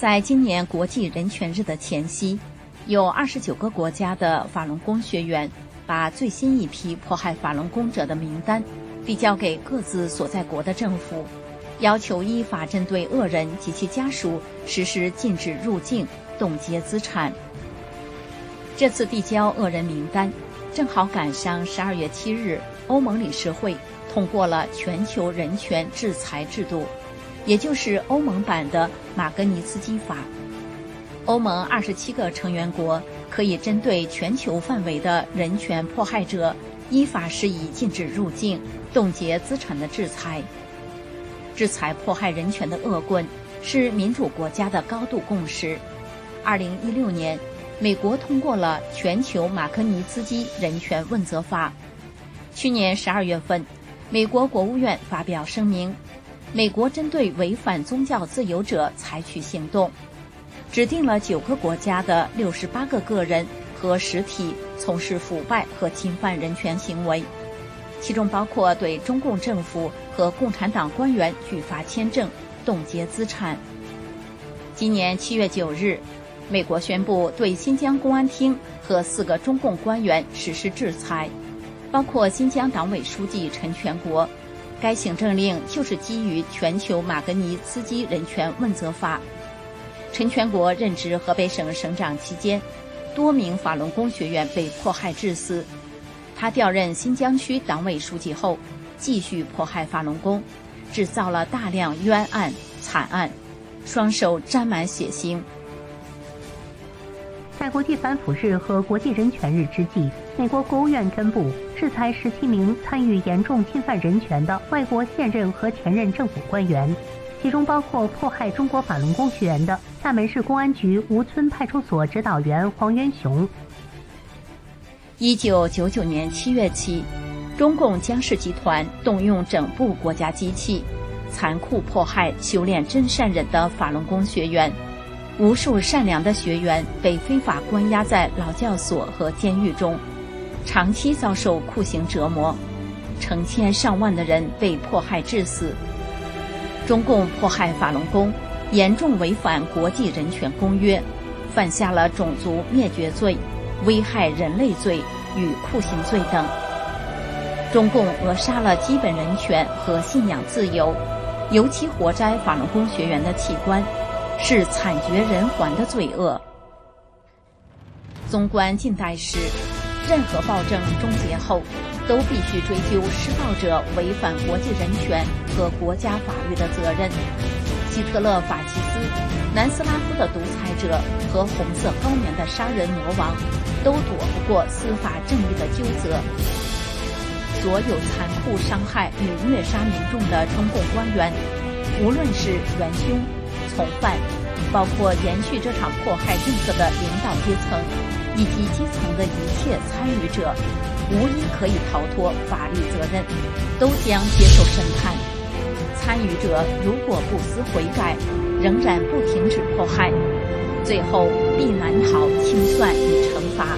在今年国际人权日的前夕，有二十九个国家的法轮功学员把最新一批迫害法轮功者的名单递交给各自所在国的政府，要求依法针对恶人及其家属实施禁止入境、冻结资产。这次递交恶人名单，正好赶上十二月七日，欧盟理事会通过了全球人权制裁制度。也就是欧盟版的马格尼茨基法，欧盟二十七个成员国可以针对全球范围的人权迫害者，依法施以禁止入境、冻结资产的制裁。制裁迫害人权的恶棍是民主国家的高度共识。二零一六年，美国通过了全球马格尼茨基人权问责法。去年十二月份，美国国务院发表声明。美国针对违反宗教自由者采取行动，指定了九个国家的六十八个个人和实体从事腐败和侵犯人权行为，其中包括对中共政府和共产党官员拒发签证、冻结资产。今年七月九日，美国宣布对新疆公安厅和四个中共官员实施制裁，包括新疆党委书记陈全国。该行政令就是基于全球马格尼茨基人权问责法。陈全国任职河北省省长期间，多名法轮功学员被迫害致死。他调任新疆区党委书记后，继续迫害法轮功，制造了大量冤案惨案，双手沾满血腥。在国际反腐日和国际人权日之际，美国国务院宣布制裁十七名参与严重侵犯人权的外国现任和前任政府官员，其中包括迫害中国法轮功学员的厦门市公安局吴村派出所指导员黄元雄。一九九九年七月起，中共江氏集团动用整部国家机器，残酷迫害修炼真善忍的法轮功学员。无数善良的学员被非法关押在劳教所和监狱中，长期遭受酷刑折磨，成千上万的人被迫害致死。中共迫害法轮功，严重违反国际人权公约，犯下了种族灭绝罪、危害人类罪与酷刑罪等。中共扼杀了基本人权和信仰自由，尤其活摘法轮功学员的器官。是惨绝人寰的罪恶。纵观近代史，任何暴政终结后，都必须追究施暴者违反国际人权和国家法律的责任。希特勒、法西斯、南斯拉夫的独裁者和红色高棉的杀人魔王，都躲不过司法正义的纠责。所有残酷伤害与虐杀民众的中共官员，无论是元凶。从犯，包括延续这场迫害政策的领导阶层，以及基层的一切参与者，无一可以逃脱法律责任，都将接受审判。参与者如果不思悔改，仍然不停止迫害，最后必难逃清算与惩罚。